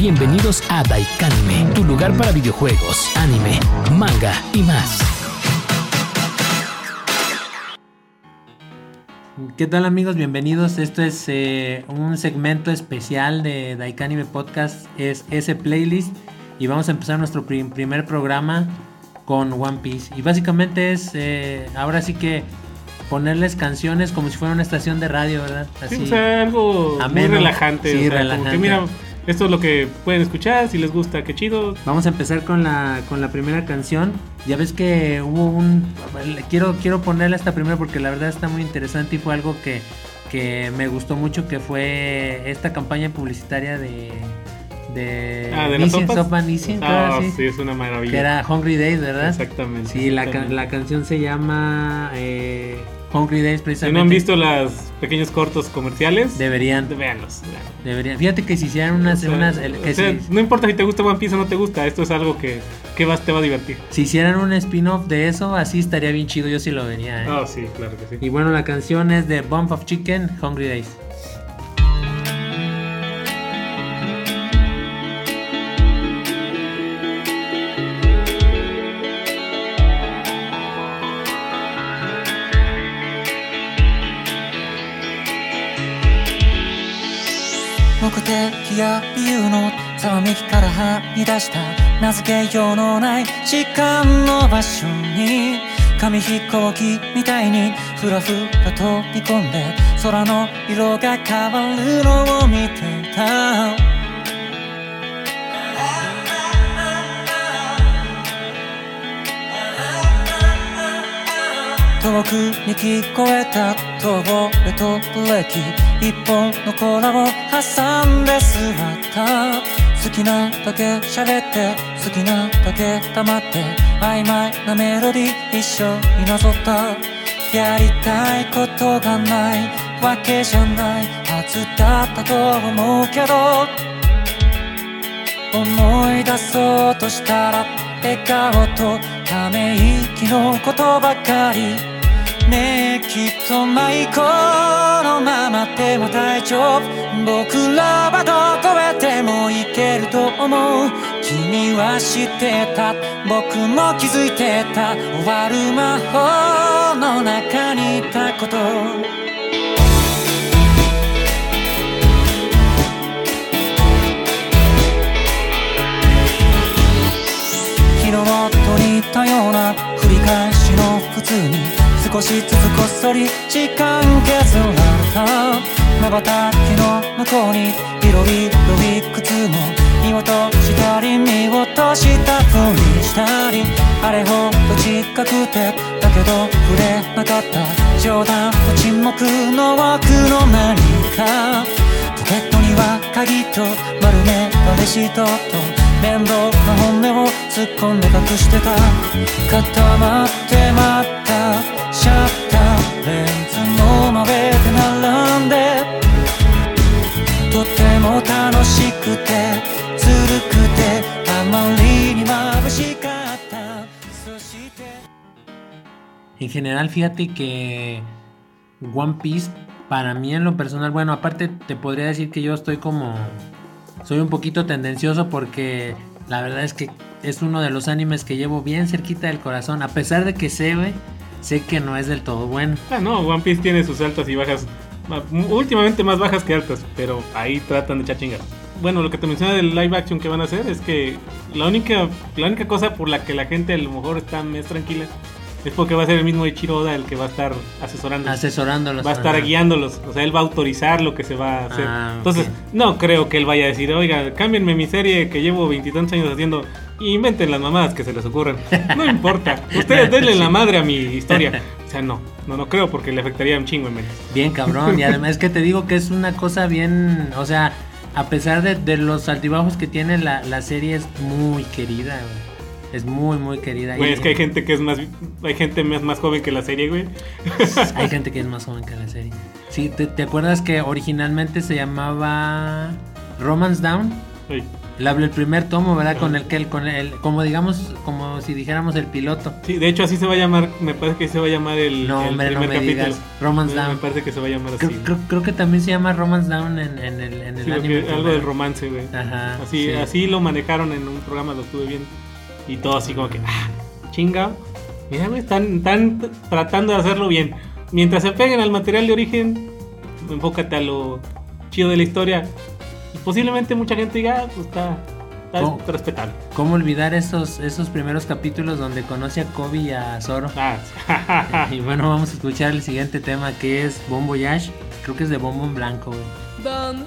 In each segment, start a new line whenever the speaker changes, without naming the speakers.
Bienvenidos a Daikanime, tu lugar para videojuegos, anime, manga y más.
¿Qué tal amigos? Bienvenidos. Esto es eh, un segmento especial de Daikanime Podcast. Es ese playlist. Y vamos a empezar nuestro prim- primer programa con One Piece. Y básicamente es, eh, ahora sí que ponerles canciones como si fuera una estación de radio, ¿verdad?
Sí, o sea, algo
Ameno.
muy relajante.
Sí,
o sea, como
relajante.
que mira, esto es lo que pueden escuchar, si les gusta, qué chido.
Vamos a empezar con la, con la primera canción. Ya ves que hubo un... Quiero, quiero ponerla esta primera porque la verdad está muy interesante y fue algo que, que me gustó mucho, que fue esta campaña publicitaria de... De,
Ah, de
Nissin. Sopa Nissin,
Ah,
sí.
sí, es una maravilla.
Que era Hungry Days, ¿verdad?
Exactamente.
Sí, la,
exactamente.
la canción se llama eh, Hungry Days
Si
precisamente.
no han visto los pequeños cortos comerciales,
Deberían,
véanlos.
deberían. Fíjate que si hicieran unas...
O sea,
unas el-
o
que
sea,
si-
no importa si te gusta One Piece o no te gusta, esto es algo que, que vas, te va a divertir.
Si hicieran un spin-off de eso, así estaría bien chido, yo sí lo vería. ¿eh?
Ah, sí, claro que sí.
Y bueno, la canción es de Bump of Chicken, Hungry Days.
くて日や理由のざわめきからはみ出した名付けようのない時間の場所に紙飛行機みたいにふらふら飛び込んで空の色が変わるのを見てた。遠くに聞こえた遠吠えとブレーキ一本のコラを挟んで座った好きなだけ喋って好きなだけ黙って曖昧なメロディー一緒になぞった。やりたいことがないわけじゃない。はずだったと思うけど思い出そうとしたら笑顔とため息のことばかり。ねきっとマイコのままでも大丈夫。僕らはどこへでも行けると思う。君は知ってた。僕も気づいてた。終わる魔法の中にいたこと。昨日と似たような繰り返しの普通に。少しずつこっそり時間削られた瞬きの向こうにいろいろいくつも見落としたり見落としたふりしたりあれほど近くてだけど触れなかった冗談と沈黙の奥の何かポケットには鍵と丸めたレシートと面倒な本音を突っ込んで隠してた固まってまった ッターレンズの真上で並んでとても楽しくてずるくてあまりに眩しかったそして
En general, fíjate que One Piece, para mí en lo personal, bueno, aparte te podría decir que yo estoy como... Soy un poquito tendencioso porque la verdad es que es uno de los animes que llevo bien cerquita del corazón. A pesar de que sé, güey, sé que no es del todo bueno.
Ah, no, One Piece tiene sus altas y bajas, ma- últimamente más bajas que altas, pero ahí tratan de echar chingas. Bueno, lo que te mencioné del live action que van a hacer es que la única, la única cosa por la que la gente a lo mejor está más tranquila es porque va a ser el mismo Ichiro Oda el que va a estar asesorando.
Asesorándolos.
va a estar
ajá.
guiándolos, o sea, él va a autorizar lo que se va a hacer.
Ah,
Entonces,
ok.
no creo que él vaya a decir, oiga, cámbienme mi serie que llevo veintitantos años haciendo inventen las mamadas que se les ocurran. No importa, ustedes denle la madre a mi historia. O sea, no, no, no creo porque le afectaría un chingo en menos.
Bien cabrón. Y además es que te digo que es una cosa bien. O sea, a pesar de, de los altibajos que tiene la, la serie, es muy querida, güey. Es muy, muy querida.
Güey,
Y-
es que hay gente que es más, hay gente más, más joven que la serie, güey.
Hay gente que es más joven que la serie. Sí, ¿te, te acuerdas que originalmente se llamaba Romance Down?
Ay,
El, el primer tomo, ¿verdad? Con el que el, con el, como digamos, como si dijéramos el piloto.
Sí, de hecho así se va a llamar, me parece que se va a llamar el,
No,
el
hombre, no
primer
me
capítulo.
digas. Romance Down.
Me parece que se va a llamar así.
Creo, creo, creo que también se llama Romance Down en, en el, en el
Sí,
anime.
algo del romance, güey.
Ajá.
Así,
sí.
así lo manejaron en un programa, lo estuve viendo. Y todo así como que, ah, chinga. Mira, güey, están, están tratando de hacerlo bien. Mientras se peguen al material de origen, enfócate a lo chido de la historia. Posiblemente mucha gente diga, ah, pues está, está
¿Cómo?
respetable.
¿Cómo olvidar esos, esos primeros capítulos donde conoce a Kobe y a Zoro?
Ah,
Y bueno, vamos a escuchar el siguiente tema que es Bon Voyage. Creo que es de Bombo en Blanco, güey.
ボン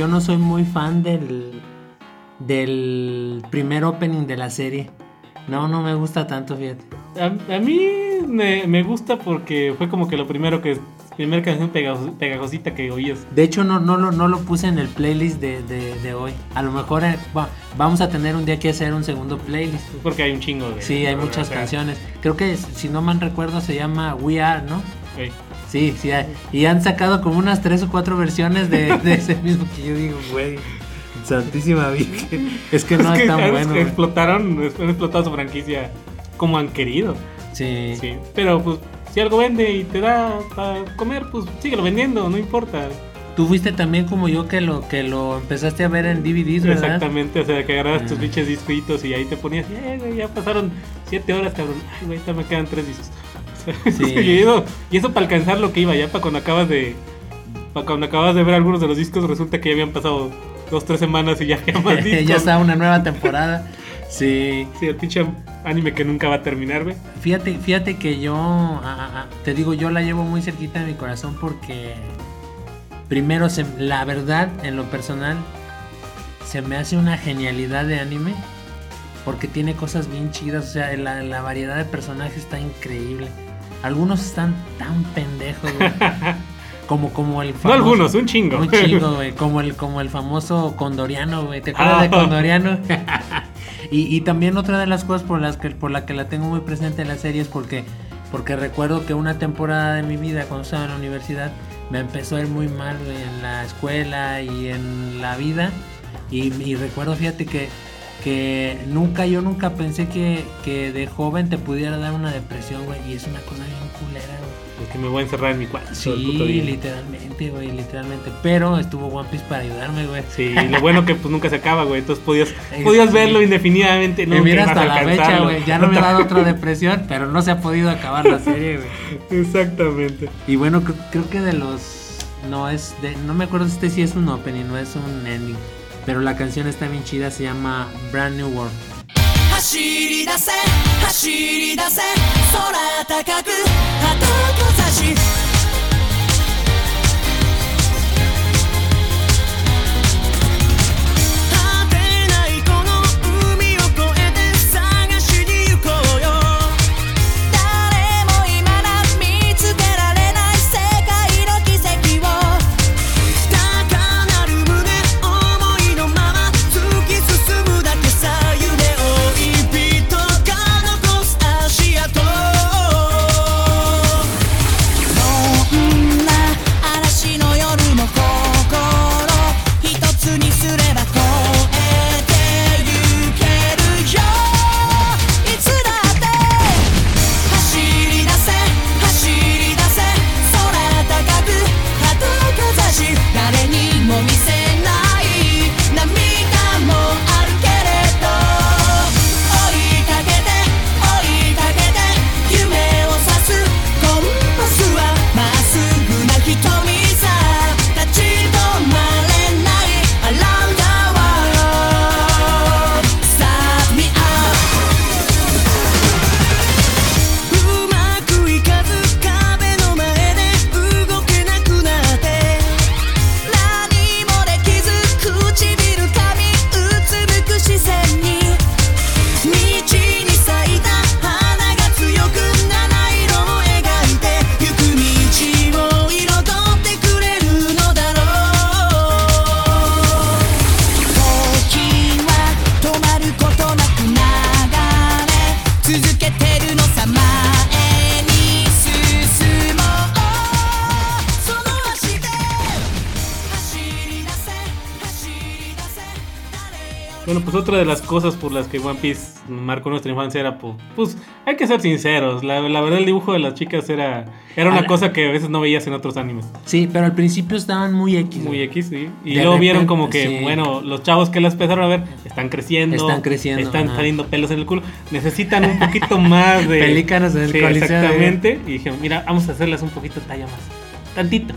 yo no soy muy fan del, del primer opening de la serie. No, no me gusta tanto, fíjate.
a, a mí me, me gusta porque fue como que lo primero que, primera canción pegajos- pegajosita que oías.
De hecho, no, no, lo, no lo puse en el playlist de, de- de hoy. A lo mejor eh, va- vamos a tener un día que hacer un segundo playlist.
Porque hay un chingo de.
Sí, hay muchas
o sea,
canciones. Creo que, si no mal recuerdo, se llama We Are, ¿no?
güey.
Sí, sí. Y han sacado como unas tres o cuatro versiones de, de ese mismo que yo digo, güey. Santísima Virgen. Es que no es,
que,
tan
es
bueno.
que explotaron, han explotado su franquicia como han querido.
Sí.
Sí, pero pues si algo vende y te da para comer, pues síguelo vendiendo, no importa.
Tú fuiste también como yo que lo que lo empezaste a ver en DVDs, ¿verdad?
Exactamente, o sea, que agarrabas tus
Ah.
pinches disquitos y ahí te ponías, "Eh, güey, ya pasaron 7 horas, cabrón. Ay, güey, ya me quedan 3 discos.
Sí.
y eso, y eso para alcanzar lo que iba, ya para cuando acabas de. Para cuando acabas de ver algunos de los discos, resulta que ya habían pasado 2, 3 semanas y ya había más discos.
ya está una nueva temporada. Sí.
Sí, el pinche anime que nunca va a terminar, güey.
Fíjate, fíjate que yo, ah, ah, ah, te digo, yo la llevo muy cerquita de mi corazón porque primero, se- la verdad, en lo personal, se me hace una genialidad de anime porque tiene cosas bien chidas, o sea, la, la variedad de personajes está increíble. Algunos están tan pendejos, güey. como, como el
No
famoso-
algunos, un chingo.
Un chingo, güey. Como el, como el famoso Condoriano, güey. ¿Te acuerdas
Ah.
de Condoriano? y, y también otra de las cosas por las que por la que la tengo muy presente en la serie es porque, porque recuerdo que una temporada de mi vida, cuando estaba en la universidad, me empezó a ir muy mal, güey, en la escuela y en la vida. Y, y recuerdo, fíjate que, que nunca, yo nunca pensé que, que de joven te pudiera dar una depresión, güey. Y es una cosa bien culera, güey.
Porque me voy a encerrar en mi cuarto.
Sí, literalmente, güey, literalmente. Pero estuvo One Piece para ayudarme, güey.
Sí, y lo bueno que pues nunca se acaba, güey. Entonces podías,
Eh,
podías
sí.
verlo indefinidamente.
Y
nunca
mira hasta la fecha, güey. Ya no me ha dado otra depresión, pero no se ha podido acabar la serie, güey.
Exactamente.
Y bueno, cre- creo que de los. No es. De, no me acuerdo si este sí es un opening, no es un ending. Pero la canción está bien chida, se llama Brand New World.
走り出せ走り出せ空高く鳩と差し
Otra de las cosas por las que One Piece marcó nuestra infancia era, pues, pues hay que ser sinceros. La, la verdad, el dibujo de las chicas era, era una
Ala.
cosa que a veces no veías en otros animes.
Sí, pero al principio estaban muy X.
Muy. X, sí. Y
De
luego vieron como que,
sí.
bueno, los chavos que las empezaron a ver están creciendo.
Están creciendo,
Están
ajá.
saliendo pelos en el culo. Necesitan un poquito más de.
Pelícanos en el
Sí,
de-
Exactamente. Y dijeron, mira, vamos a hacerlas un poquito talla más. Tantito.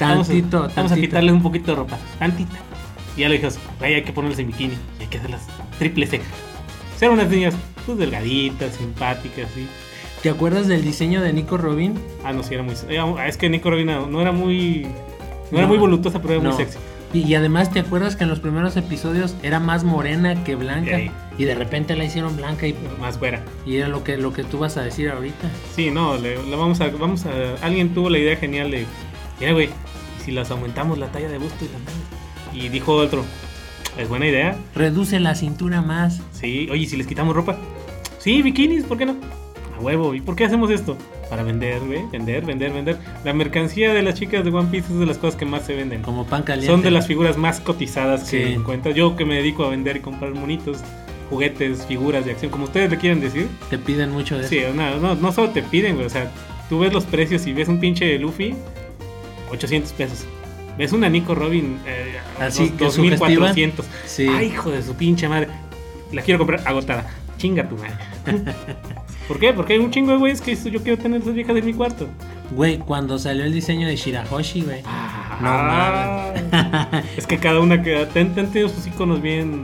Vamos a-
Tantito,
Vamos a,
tantito.
quitarles un poquito de ropa. Tantita. Y ya le dijimos, "Güey, hay que ponerlas en bikini. Y hay que hacerlas triple C. Ser unas niñas pues, delgaditas, simpáticas, sí.
¿Te acuerdas del diseño de Nico Robin?
Ah, no, sí, era muy. era- es que Nico Robina no era muy. No, era muy voluptuosa, pero era
No.
muy sexy.
Y, y además, ¿te acuerdas que en los primeros episodios era más morena que blanca?
Ey.
Y de repente la hicieron blanca y,
Más güera.
y era lo que, lo que tú vas a decir ahorita.
Sí, no, le, le vamos a, vamos a. Alguien tuvo la idea genial de. Mira, güey, ¿y si las aumentamos la talla de busto y nalgas? Y dijo otro, es buena idea.
Reduce la cintura más.
Sí, oye, ¿y si les quitamos ropa? Sí, bikinis, ¿por qué no? A huevo, ¿y por qué hacemos esto? Para vender, güey, vender, vender, vender. La mercancía de las chicas de One Piece es de las cosas que más se venden.
Como pan caliente.
Son de las figuras más cotizadas que
Sí.
encuentras. Yo que me dedico a vender y comprar monitos, juguetes, figuras de acción, como ustedes le quieren decir.
Te piden mucho de
Sí,
eso.
no, no, no solo te piden, güey. O sea, tú ves los precios y ves un pinche Luffy, 800 pesos. Ves una Nico Robin, eh,
Así
dos-
que
2400.
Sí.
Ay, hijo de su pinche madre. La quiero comprar agotada. Chinga tu madre. ¿Por qué? Porque hay un chingo de güeyes que yo quiero tener esas viejas en mi cuarto.
Güey, cuando salió el diseño de Shirahoshi, güey. No
Ah, es que cada una que ten, ten tenido sus iconos bien.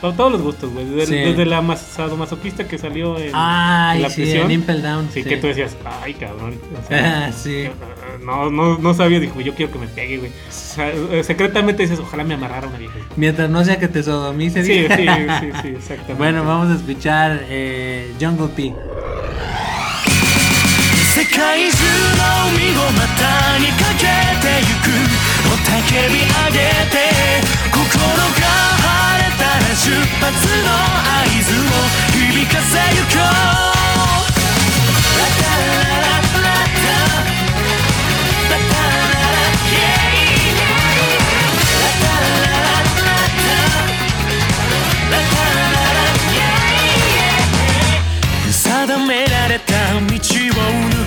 Para todos los gustos, güey. Desde,
Sí.
desde la mas- sadomasoquista que salió en, en
Ay,
la
sí,
prisión.
en Impel Down.
Sí,
sí.
que tú decías, ay, cabrón. O sea,
sí.
no, no, no sabía, dijo, yo quiero que me pegue, güey. O sea, eh, secretamente dices, ojalá me amarrara una vieja.
Mientras no sea que te sodomice.
Sí, sí,
dice.
sí, sí, exactamente.
Bueno, vamos a escuchar eh, Jungle P.
世界中の海を股にかけてゆく雄たけび上げて心が晴れたら 出発の合図を響かせゆこうララララ定められた道を抜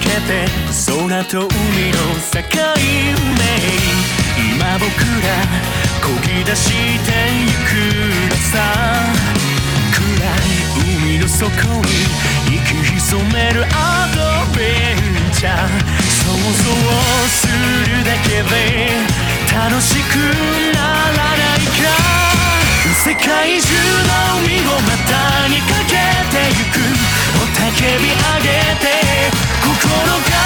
けて空と海の境目今僕ら漕ぎ出してゆくのさ。暗い海の底に息潜めるアドベンチャー。想像するだけで楽しくならないか。世界中の海を股にかけてゆく。雄たけび上げて心が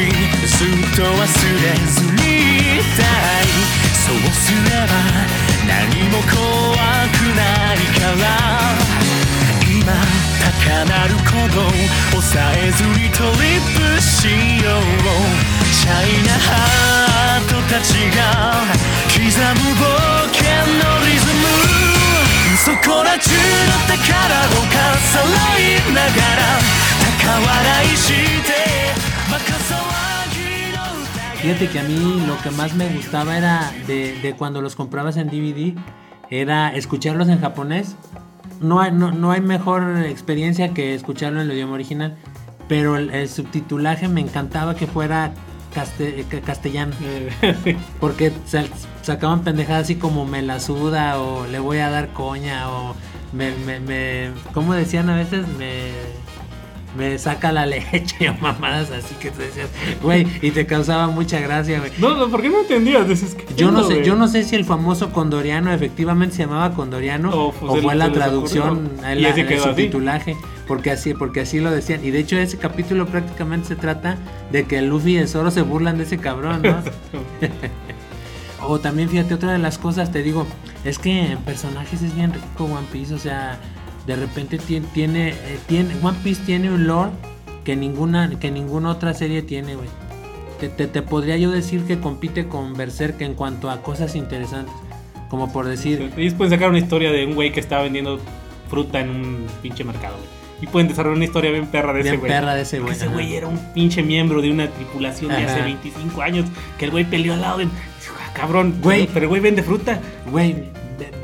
ずっと忘れずにいたいそうすれば何も怖くないから今高鳴る鼓動抑えずにトリップしようシャイなハートたちが刻む冒険のリズムそこら中の宝をかさらいながら高笑いし
Fíjate que a mí lo que más me gustaba era de, de cuando los comprabas en DVD, era escucharlos en japonés. No hay, no, no hay mejor experiencia que escucharlo en el idioma original, pero el, el subtitulaje me encantaba que fuera castellano. Porque sa- sacaban pendejadas así como me la suda o le voy a dar coña o me, me, me ¿cómo decían a veces? Me, me saca la leche o mamadas así que tú decías, güey, y te causaba mucha gracia, güey.
no, no, ¿por qué no entendías? Dices, ¿qué
Yo no sé, yo no sé si el famoso condoriano efectivamente se llamaba condoriano
O,
o,
pues,
fue la traducción, el, el subtitulaje, porque así, porque así lo decían. Y de hecho ese capítulo prácticamente se trata de que Luffy y el Zoro se burlan de ese cabrón, ¿no? O también fíjate, otra de las cosas, te digo, es que en personajes es bien rico One Piece, o sea, de repente tiene, tiene, eh, tiene One Piece tiene un lore que ninguna, que ninguna otra serie tiene, güey. te, te- te podría yo decir que compite con Berserk en cuanto a cosas interesantes. Como por decir,
Ellos pueden sacar una historia de un güey que estaba vendiendo fruta en un pinche mercado, güey. Y pueden desarrollar una historia bien perra de ese
Bien
güey.
perra de ese
Que
güey,
Ese
ajá.
güey era un pinche miembro de una tripulación de hace
Ajá.
25 años. Que el güey peleó al lado de. Ah, Cabrón,
Güey.
Pero el güey vende fruta.
güey,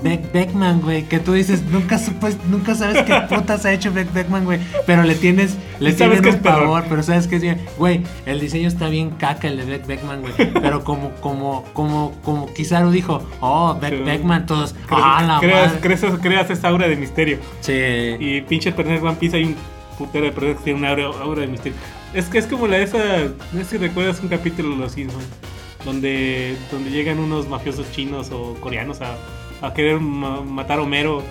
Beck Beckman, güey, que tú dices, nunca supes, nunca sabes qué putas ha hecho Beck Beckman, güey, pero le tienes, le tienes un favor, pero sabes que es bien, güey, el diseño está bien caca el de Beck Beckman, güey, pero como, como, como, como Kizaru dijo, oh, Beck Beckman, todos,
Creas,
ah, la
creas,
madre.
creas- creas esa aura de misterio.
Sí,
Y pinche personaje de One Piece hay un putero de personajes que tienen una aura, aura de misterio. Es que es como la de esa. No sé si recuerdas un capítulo de Los Simpsons. Donde, donde llegan unos mafiosos chinos o coreanos a, a querer ma- matar a Homero.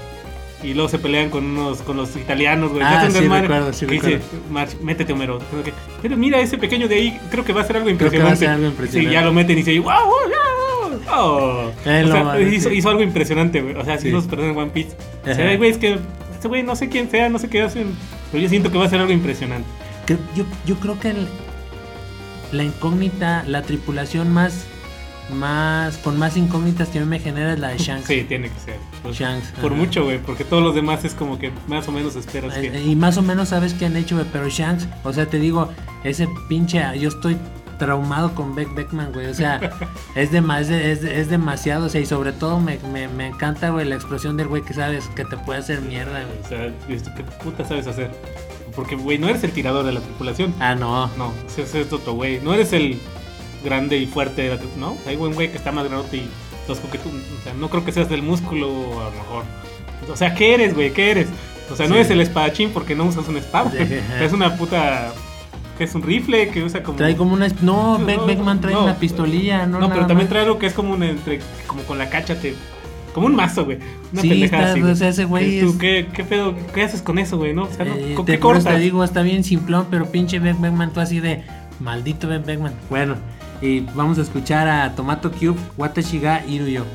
Y luego se pelean con unos con los italianos, güey.
Ah, sí, recuerdo, sí,
Que dice,
recuerdo.
"March, métete Homero. Que- Pero mira ese pequeño de ahí, creo que va a ser algo
Creo que va a
impresionante.
ser algo impresionante.
Sí, ya lo meten y dice, wow, wow, wow, oh".
Él
O
lo
sea, hizo, hizo algo impresionante, güey. O sea, Sí. los personajes de One Piece. O sea, güey, es que este güey no sé quién sea, no sé qué hacen. Pero yo siento que va a ser algo impresionante.
yo, yo creo que el- la incógnita, la tripulación más, más, con más incógnitas que a mí me genera es la de Shanks.
Sí, tiene que ser. Por,
Shanks,
por
ajá.
mucho, güey. Porque todos los demás es como que más o menos esperas
Eh,
que.
Y más o menos sabes qué han hecho, güey, pero Shanks, o sea, te digo, ese pinche, yo estoy traumado con Beck Beckman, güey, o sea, es, de- es de- es demasiado, o sea, y sobre todo me, me, me encanta, güey, la explosión del güey que sabes que te puede hacer mierda, güey.
O sea, ¿qué puta sabes hacer? Porque, güey, no eres el tirador de la tripulación.
Ah, no.
No, ese es otro güey. No eres el grande y fuerte. No, hay un güey que está más grande y tosco que tú. O sea, no creo que seas del músculo, a lo mejor. O sea, ¿qué eres, güey? ¿Qué eres? O sea, no
Sí.
eres el espadachín porque no usas una espada. Es una puta. que es un rifle que usa como.
Trae como una... No,
No,
Beck
no,
Beckman trae
no.
una pistolilla, ¿no?
No, pero también
más.
trae algo que es como un entre. como con la cacha te. Como un mazo, güey. Una
Sí, está-
así.
o sea, ese güey
¿Qué, tú,
es-
¿qué, ¿Qué pedo? ¿Qué haces con eso, güey? ¿No? O sea,
Eh,
¿con
te,
qué
por eso
cortas?
te digo, está bien simplón, pero pinche Beck Beckman, tú así de maldito Beck Beckman. Bueno, y vamos a escuchar a Tomato Cube, Watashi ga iru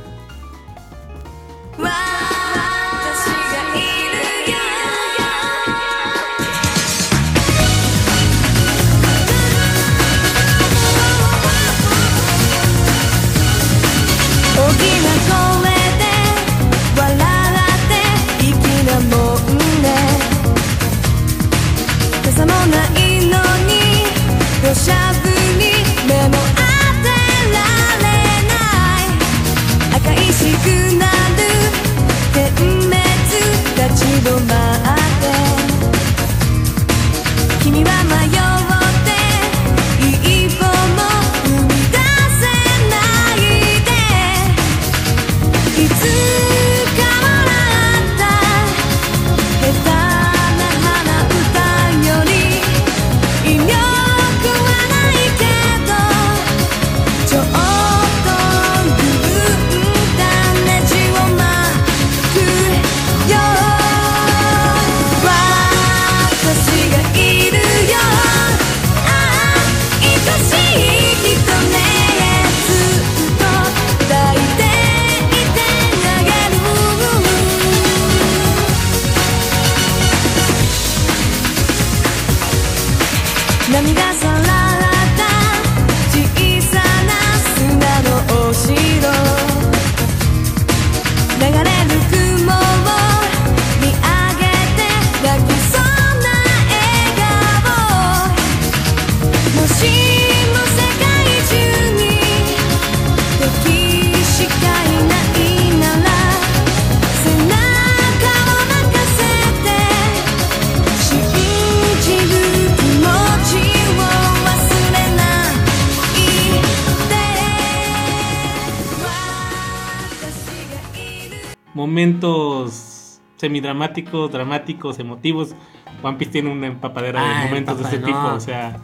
momentos semidramáticos, dramáticos, emotivos. One Piece tiene una empapadera
Ah,
de momentos de ese
empapa-
tipo.
no.
O sea,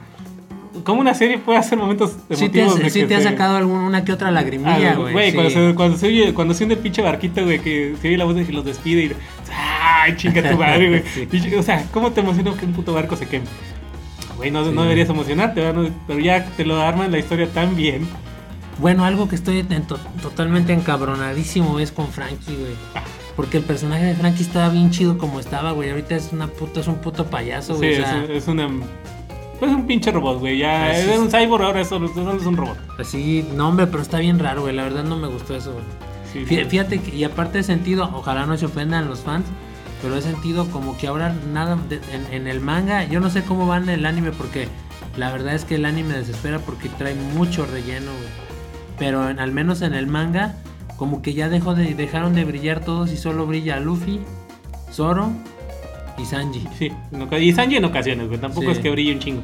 ¿cómo una serie puede hacer momentos emotivos?
Sí te, has-
de
sí
que
te ha sacado algún, una que otra lagrimilla, güey.
güey,
sí.
cuando, se, cuando, se oye, cuando se hunde el pinche barquito, güey, que se oye la voz de que los despide y. ¡Ay, chinga tu madre, güey!
Sí.
O sea, ¿cómo te emociona que un puto barco se queme? Güey, no, no deberías emocionarte, ¿verdad? No- pero ya te lo arman la historia tan bien.
Bueno, algo que estoy en to- totalmente encabronadísimo es con Frankie, güey. Porque el personaje de Frankie estaba bien chido como estaba, güey. Ahorita es una puta, es un puto payaso,
Sí,
güey. o
es,
sea,
es una. Pues es un pinche robot, güey. Ya
Así
es un cyborg, ahora solo, solo es un robot.
Pues sí, no, hombre, pero está bien raro, güey. La verdad no me gustó eso, güey.
Sí,
Fí-
sí.
Fíjate que, y aparte de sentido, ojalá no se ofendan los fans, pero he sentido como que ahora nada de- en, en el manga, yo no sé cómo va en el anime porque la verdad es que el anime desespera porque trae mucho relleno, güey. Pero en- al menos en el manga, como que ya dejó de, dejaron de brillar todos y solo brilla Luffy, Zoro y Sanji.
Sí, y Sanji en ocasiones, güey. Tampoco
Sí.
es que brille un chingo.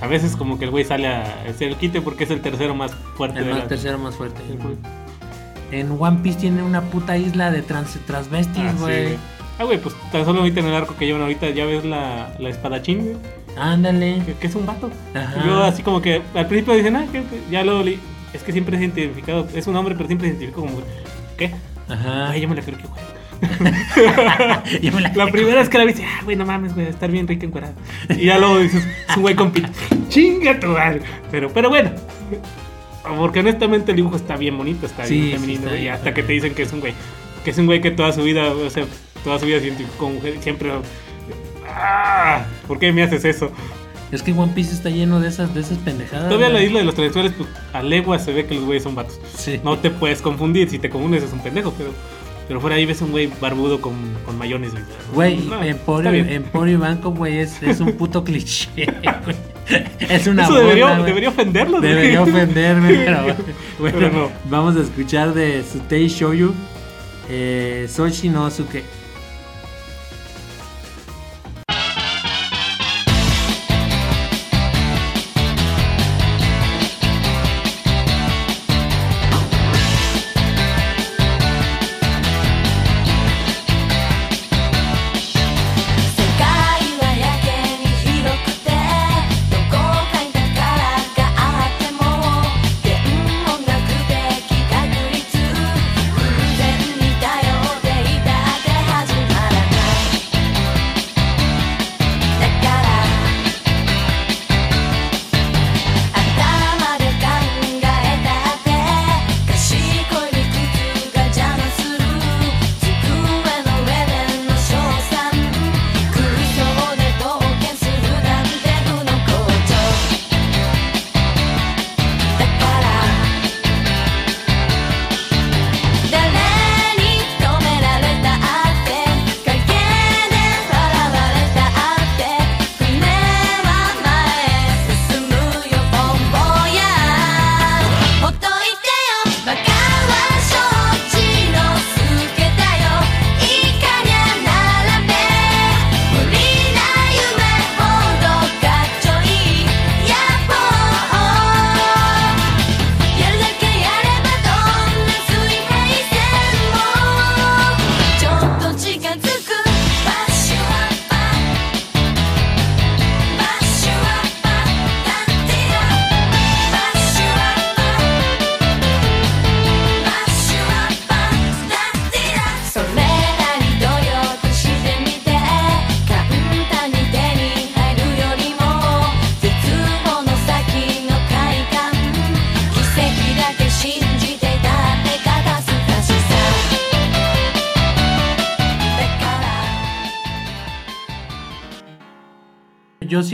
A veces como que el güey sale a hacer el quite porque es el tercero más fuerte
El
de
más
la...
tercero más fuerte.
Sí, güey.
En One Piece tiene una puta isla de trans,
Ah,
transvestis,
sí,
güey.
Ah, güey, pues tan solo ahorita en el arco que llevan ahorita ya ves la, la espadachín, güey.
Ándale.
Que, que es un vato.
Ajá.
Yo así como que al principio dicen, ah, que ya lo Es que siempre es identificado, es un hombre, pero siempre se identifica como... ¿Qué?
Ajá.
Ay, yo me la creo que güey.
Yo me la-
La primera vez que la vi, ah, güey, no mames, güey, estar bien rica encuerada. Y ya luego dices, es un güey con pito. Chinga tu madre. Pero, pero bueno. Porque honestamente el dibujo está bien bonito, está
Sí,
bien
sí,
femenino.
está bien,
hasta que te dicen que es un güey. Que es un güey que toda su vida, o sea, toda su vida se identificó con mujer. Siempre. Ah, ¿Por qué me haces eso?
Es que One Piece está lleno de esas, de esas pendejadas.
Todavía la
güey.
isla de los transexuales, pues a leguas se ve que los güeyes son vatos.
Sí.
No te puedes confundir, si te confundes es un pendejo, pero, pero fuera ahí ves un güey barbudo con, con mayones.
Güey,
No,
Emporio, Banco, güey, es, es un puto cliché, güey. Es una
Eso debería,
güey.
debería ofenderlos. güey.
Debería ofenderme, pero bueno,
Pero no.
vamos a escuchar de Sutei Shouyu, eh, Soshi no Suke.「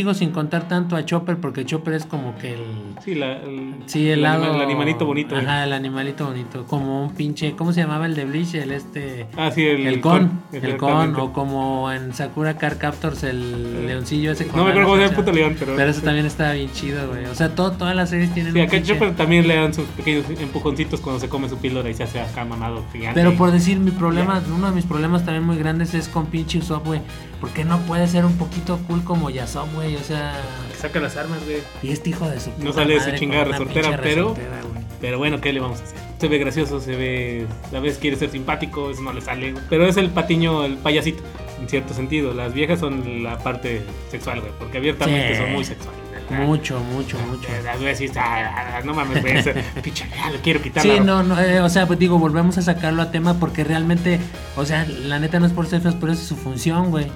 sigo sin contar tanto a Chopper porque Chopper es como que el...
Sí, la, el,
Sí, el lado...
anima- el animalito bonito.
Ajá, el animalito bonito. Como un pinche... ¿Cómo se llamaba el de Bleach? El este...
Ah, sí, el,
El con, el con, o como en Sakura Car Captors, el leoncillo ese. con
No me acuerdo cómo se llama el puto león, pero.
Pero eso también está bien chido, güey. O sea, todo, todas las series tienen
Sí, acá
pinche-
Chopper también le dan sus pequeños empujoncitos cuando se come su píldora y se hace acá mamado gigante.
Pero por decir, mi problema, uno de mis problemas también muy grandes es con pinche Usopp, güey. ¿Por qué no puede ser un poquito cool como Yasop, güey? O sea,
Que saca las armas, güey.
y este hijo de su
No
puta
sale de su chingada resortera, pero-
resortera.
Pero bueno, ¿qué le vamos a hacer? Se ve gracioso, se ve. A veces quiere ser simpático, eso no le sale. güey. Pero es el patiño, el payasito, en cierto sentido. Las viejas son la parte sexual, güey, porque abiertamente
Sí.
son muy sexuales.
Mucho, mucho, mucho.
Las veces, ah, no mames, güey, ese pinche, ya le quiero quitar
Sí, no, no, eh, o sea, pues digo, volvemos a sacarlo a tema porque realmente, o sea, la neta no es por ser feos, pero esa es su función, güey.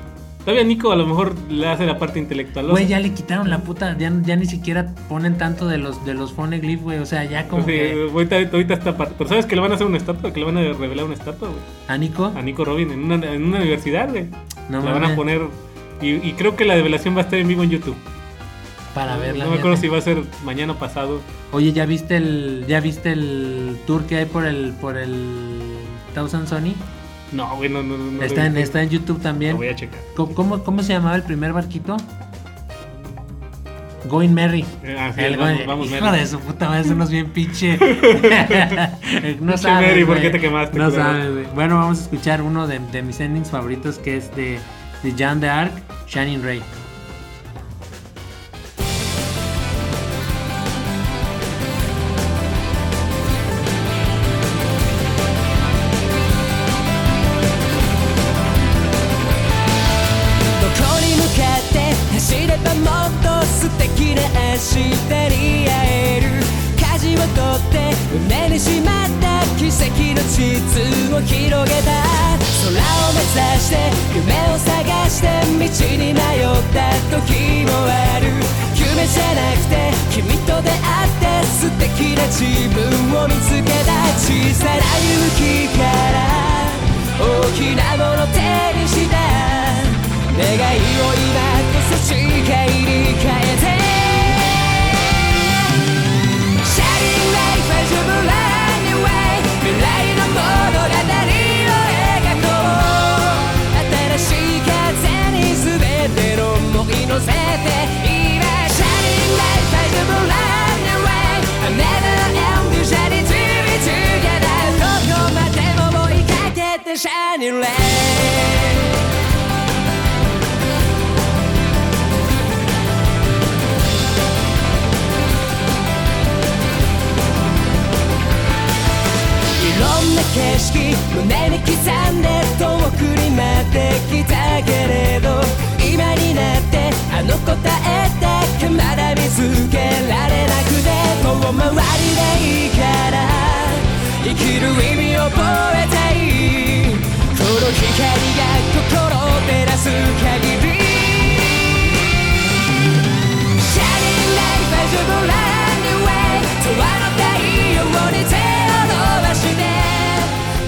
Todavía Nico a lo mejor le hace la parte intelectual.
Güey, ya le quitaron la puta, ya, ya ni siquiera ponen tanto de los de los güey, o sea, ya como
Sí,
que
ahorita, ahorita está parte. Pero ¿sabes que le van a hacer una estatua? Que le van a revelar una estatua, güey.
a Nico,
A Nico Robin en una, en una universidad, güey.
no
la van a poner. Y, y creo que la revelación va a estar en vivo en YouTube.
para
No,
verla.
no me acuerdo si va a ser mañana o pasado.
Oye, ¿ya viste el ya viste el tour que hay por el por el Thousand Sony?
No, güey, no, no, no.
está
lo
en está en YouTube
Lo
también.
voy a checar.
¿Cómo, cómo, se llamaba el primer barquito? Going Merry.
Eh, ah, sí,
El
vamos,
Going-
vamos,
Hijo de su puta madre, unos bien pinche. no sabes,
Merry, ¿por qué te quemaste,
No sabes, güey. Bueno, vamos a escuchar uno de, de mis endings favoritos que es de, de Jean de Arc, Shining Ray.
素敵な自分を見つけた小さな勇気から大きなもの手にした願いを今こそ誓いに変えて Shining light as a brand new way 未来の物語を描こう新しい風に全ての想い乗せて Shining light いろんな景色胸に刻んで遠くに待ってきたけれど今になってあの答えだけまだ見つけられなくて遠回りで生き る意味を覚えたいこの光が心を照らす限り Shining light as a brand new way 永遠の太陽に手を伸ばして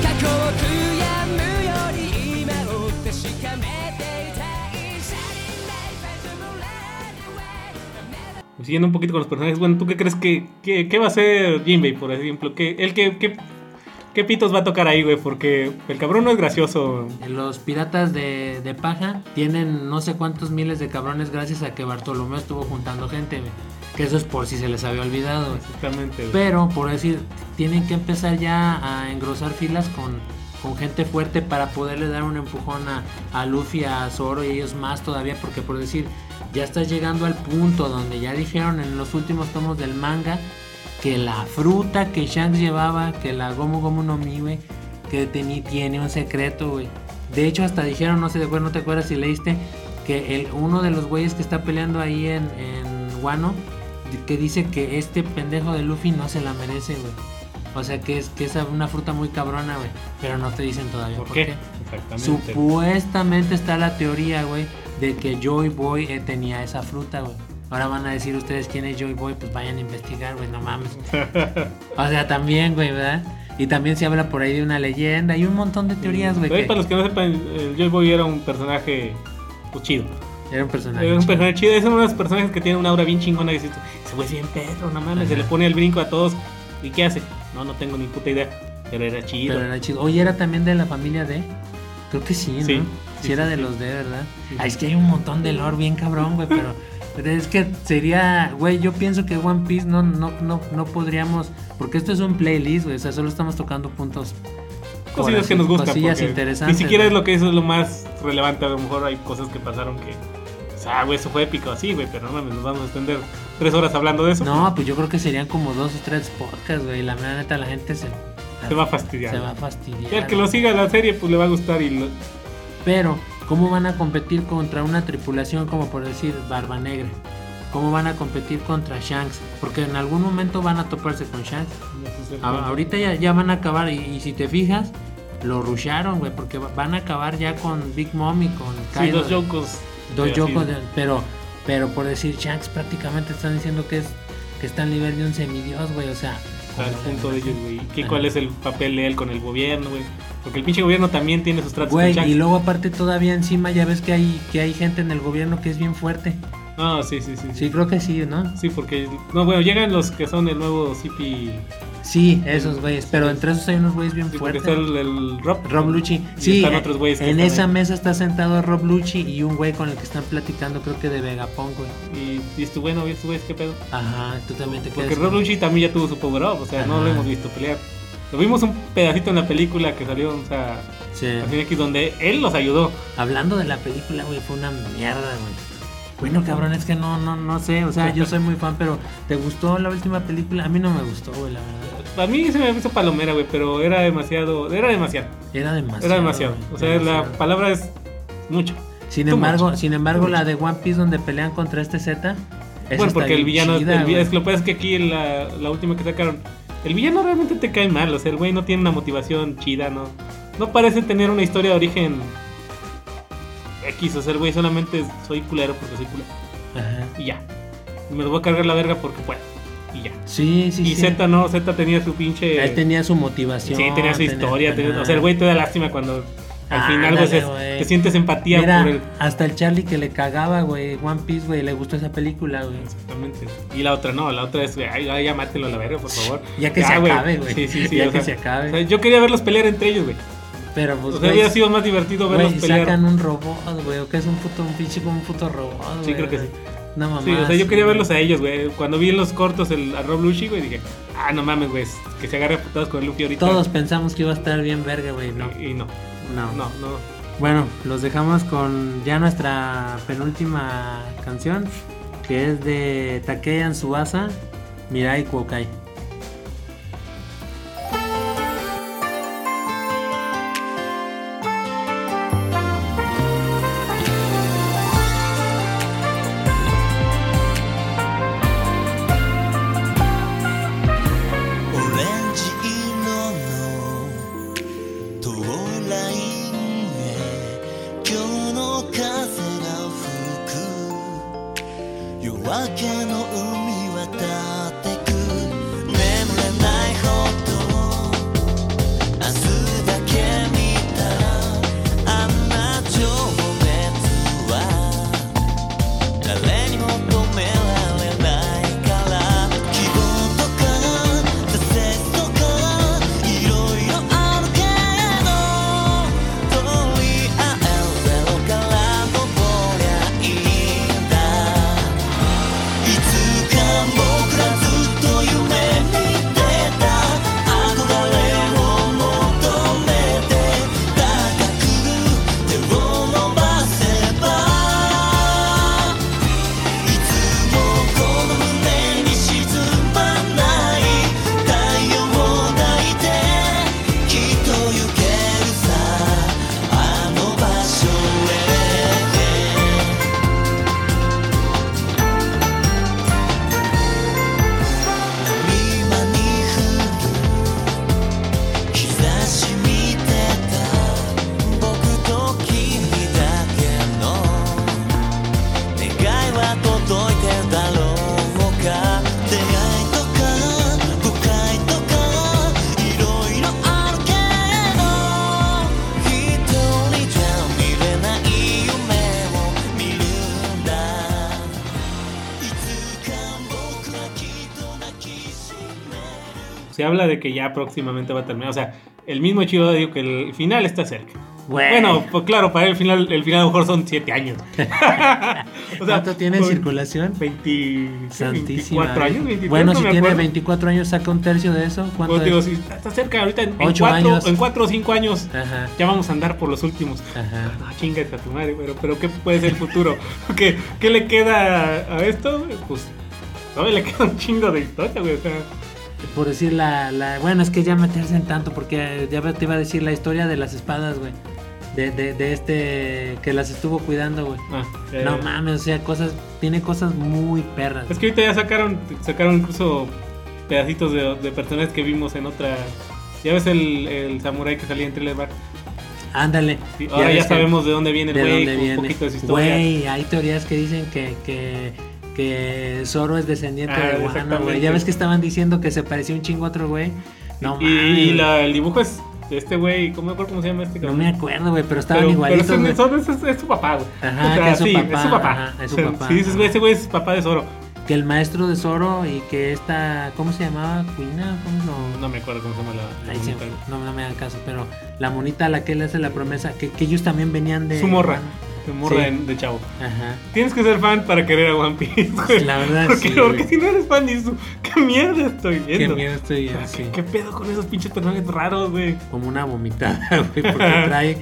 過去を悔やむより今を確かめていたい Shining light as a brand new way
Siguiendo un poquito con los personajes, bueno, ¿tú qué crees que, que- qué va a hacer Jinbei, por ejemplo? ¿Qué, él qué, qué, qué pitos va a tocar ahí, güey? Porque el cabrón no es gracioso.
Los piratas de, de paja tienen no sé cuántos miles de cabrones gracias a que Bartolomeo estuvo juntando gente, güey. Que eso es por si se les había olvidado.
Exactamente, güey.
Pero, por decir, tienen que empezar ya a engrosar filas con, con gente fuerte para poderle dar un empujón a, a Luffy, a Zoro y ellos más todavía, porque por decir, ya estás llegando al punto donde ya dijeron en los últimos tomos del manga que la fruta que Shanks llevaba, que la Gomu Gomu no Mi, güey, que teni- tiene un secreto, güey. De hecho, hasta dijeron, no sé, güey, no te acuerdas si leíste, que el, uno de los güeyes que está peleando ahí en, en Wano, que dice que este pendejo de Luffy no se la merece, güey. O sea, que es, que es una fruta muy cabrona, güey. Pero no te dicen todavía
¿Por
por,
qué?
qué.
Exactamente.
Supuestamente está la teoría, güey, de que Joy Boy eh, tenía esa fruta, güey. Ahora van a decir ustedes quién es Joy Boy, pues vayan a investigar, güey, no mames. o sea, también, güey, ¿verdad? Y también se habla por ahí de una leyenda y un montón de teorías, güey. Que
para los que no sepan, el Joy Boy era un personaje pues, chido.
Era un personaje.
Era un
chido.
personaje chido. Es uno de los personajes que tiene una aura bien chingona. Que dices, ese güey es bien perro, no mames. Se le pone el brinco a todos. ¿Y qué hace? No, no tengo ni puta idea. Pero era chido.
Pero era chido. Oye, era también de la familia de. Creo que sí, ¿no?
Sí,
Sí,
sí,
era
sí,
de los de, ¿verdad?
Sí.
es que hay un montón de lore bien cabrón, güey, pero, pero es que sería, güey, yo pienso que One Piece no, no, no, no podríamos, porque esto es un playlist, güey, o sea, solo estamos tocando puntos.
Cosillas que nos gustan.
Cosillas interesantes.
Ni siquiera es lo que eso es lo más relevante. A lo mejor hay cosas que pasaron que. O sea, güey, eso fue épico así, güey. Pero no mames, nos vamos a extender tres horas hablando de eso.
No, pues yo creo que serían como dos o tres podcasts, güey, y la neta la gente se,
Se va a fastidiar.
se va a fastidiar.
Ya el que lo siga la serie, pues le va a gustar. Y lo-
Pero, ¿cómo van a competir contra una tripulación como por decir Barba Negra? ¿Cómo van a competir contra Shanks? Porque en algún momento van a toparse con Shanks. A- ahorita ya, ya van a acabar y, y si te fijas, lo rusharon, güey, porque va- van a acabar ya con Big Mom y con
Sí,
Kaido.
dos Yokos.
Dos Yokos,
sí.
de- pero, pero por decir Shanks prácticamente están diciendo que es que está al nivel de un semidios, güey, o sea.
Al punto de ellos, güey. ¿Qué-. ¿Cuál es el papel de él con el gobierno, güey? Porque el pinche gobierno también tiene sus tratos
Güey, y luego aparte todavía encima ya ves que hay que hay gente en el gobierno que es bien fuerte.
Ah, sí, sí, sí. Sí,
creo que sí, ¿no?
Sí, porque. No, bueno, llegan los que son el nuevo CP.
Sí, esos güeyes. Pero entre esos hay unos güeyes bien
Sí,
fuertes.
está el, el Rob.
Rob Lucci. Sí,
están otros güeyes
en esa
ahí.
mesa está sentado Rob Lucci y un güey con el que están platicando, creo que de Vegapunk, güey.
Y, y estuvo bueno, y estuvo, ¿qué pedo?
Ajá, tú también te quedas.
Porque Rob Lucci también ya tuvo su power up, o sea, no lo hemos visto pelear. Lo vimos un pedacito en la película que salió, o sea,
Sí.
aquí donde él los ayudó.
Hablando de la película, güey, fue una mierda, güey. Bueno, cabrón, es que no, no, no sé. O sea, yo soy muy fan, pero ¿te gustó la última película? A mí no me gustó, güey, la verdad.
A mí se me hizo palomera, güey, pero era demasiado, era demasiado,
Era demasiado.
era demasiado.
güey,
O sea, la palabra es mucho.
Sin
too
embargo,
much.
sin embargo,
Too
la
much.
de One Piece donde pelean contra este Z.
Bueno, porque el villano,
chida,
el vi-
güey.
es lo que pasa es que aquí la, la última que sacaron, el villano realmente te cae mal, o sea, el güey no tiene una motivación chida, no, no parece tener una historia de origen X, o sea, el güey solamente soy culero porque soy culero,
Ajá.
y ya. Y me lo voy a cargar la verga porque puedo, y ya.
Sí, sí,
y
sí.
Z no, Z tenía su pinche...
Él tenía su motivación.
sí, tenía su historia, tenía- o sea, el güey te da lástima cuando al
Ah,
final pues,
güey.
te sientes empatía
Mira,
por el...
hasta el Charlie que le cagaba, güey, One Piece, güey, le gustó esa película, güey.
Exactamente. Y la otra no, la otra es, ay, ay, ya mátelo a la verga, por favor.
Ya que se
güey.
acabe, güey.
Sí, sí, sí.
Ya que
sea,
se acabe.
o sea, yo quería verlos pelear entre ellos, güey.
Pero pues,
O sea, había sido más divertido verlos
güey,
pelear.
sacan un robot, güey, o que es un puto, un pinche como un puto robot,
Sí,
güey.
creo que sí.
No mamá.
Sí, o sea, yo quería verlos a ellos, güey. Cuando vi en los cortos el, a Rob Lucci, güey, dije, ah, no mames, güey, que se agarre a putados con el Luffy ahorita.
Todos pensamos que iba a estar bien verga, güey, no.
Y, y no,
No.
no, no.
Bueno, los dejamos con ya nuestra penúltima canción, que es de Takeyan Suasa, Mirai Kuokai.
Habla de que ya próximamente va a terminar. O sea, el mismo Chido dijo que el final está cerca.
Güey.
Bueno, pues claro, para él el final, el final a lo mejor son 7 años. O sea,
¿Cuánto tiene en circulación?
20,
Santísima.
24 años, 23,
bueno,
no
si tiene
acuerdo.
24 años, saca un tercio de eso. ¿Cuánto
Pues digo, sí, está cerca ahorita en,
Ocho
4
años.
en cuatro o 5 años
Ajá,
ya vamos a andar por los últimos.
ajá.
No, chingas a tu madre, pero, pero ¿qué puede ser el futuro? ¿Qué, qué le queda a esto? Pues todavía le queda un chingo de historia, güey. O sea,
Por decir la, la- Bueno, es que ya meterse en tanto, porque ya te iba a decir la historia de las espadas, güey. De, de, de este que las estuvo cuidando, güey.
ah, eh,
No mames, o sea, cosas. Tiene cosas muy perras.
Es que ahorita ya sacaron, sacaron incluso pedacitos de, de personajes que vimos en otra. Ya ves el, el samurái que salía en Thriller Bark.
Ándale.
Sí, ahora ya, sabemos de dónde viene el
de
güey, un poquito de su historia.
Güey, hay teorías que dicen que, que, que Zoro es descendiente
Ah,
de Wano, güey. Ya ves que estaban diciendo que se parecía un chingo a otro güey. No
y y la- el dibujo es de este güey, ¿cómo me acuerdo cómo se llama este
No
cabrón?
me acuerdo, güey, pero estaban
Pero-
igualitos.
pero es, es su papá, güey.
Ajá, que es su
sí,
papá,
es su papá.
ajá, es su
O sea,
papá,
Si dices, güey, ese güey es papá de Zoro.
Que el maestro de Zoro y que esta, ¿cómo se llamaba? Cuina, ¿cómo no?
No me acuerdo cómo se llama la. la
Ahí sí, no, no me hagan caso, pero la monita a la que le hace la promesa, que, que ellos también venían de...
Su morra. Su morra
Sí.
de, de chavo.
Ajá.
Tienes que ser fan para querer a One Piece. güey.
La verdad,
porque,
sí,
Porque si no eres fan, dices tú, ¿qué mierda estoy
Qué
viendo?
miedo estoy
O sea,
así.
¿qué, qué pedo con esos pinches personajes raros, güey?
Como una vomitada, güey, porque trae...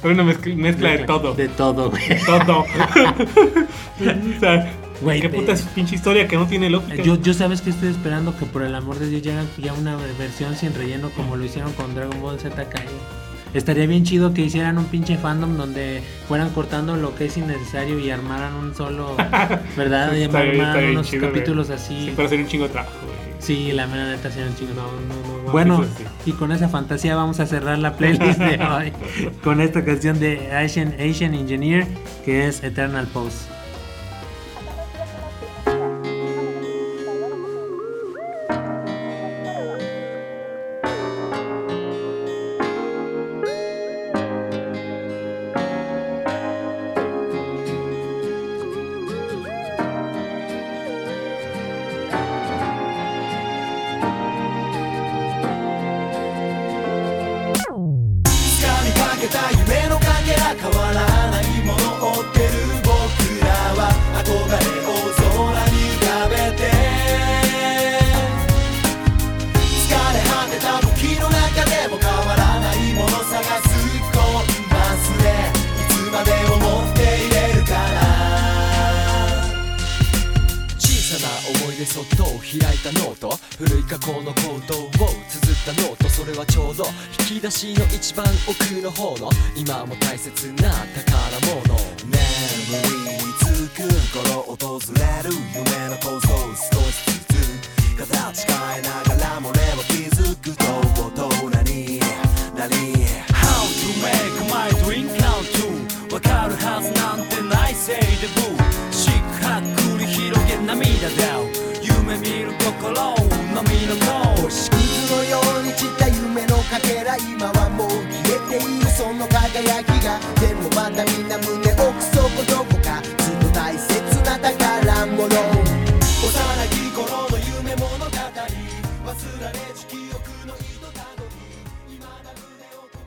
Hay una mezcla, mezcla de todo.
De todo, güey.
todo. o sea,
Güey,
qué puta es pinche historia que no tiene lógica.
Yo, yo sabes que estoy esperando que por el amor de Dios llegue ya una versión sin relleno como lo hicieron con Dragon Ball Z Kai. Estaría bien chido que hicieran un pinche fandom donde fueran cortando lo que es innecesario y armaran un solo, ¿verdad? Y armaran unos
chido, güey.
capítulos así.
Sí, pero sería un chingo de trabajo, güey.
Sí, la mera neta sería un chingo.
No, no,
Bueno, y con esa fantasía vamos a cerrar la playlist de hoy con esta canción de Asian, Asian Engineer que es Eternal Pose.
た
ノート。古い過去の行動を綴ったノート。それはちょうど引き出しの一番奥の方の。今も大切な宝物。
眠りにつく頃訪れる夢の構想少しずつ形変えながらも俺は気づく。と大人になり
How to make my dream come true わかるはずなんてないせいでブー。しっかり広げ涙だ。夢見る心のコー
星屑のように散った夢のかけら今はもう消えているその輝きがでもまたみんな胸奥底どこかその大切な宝物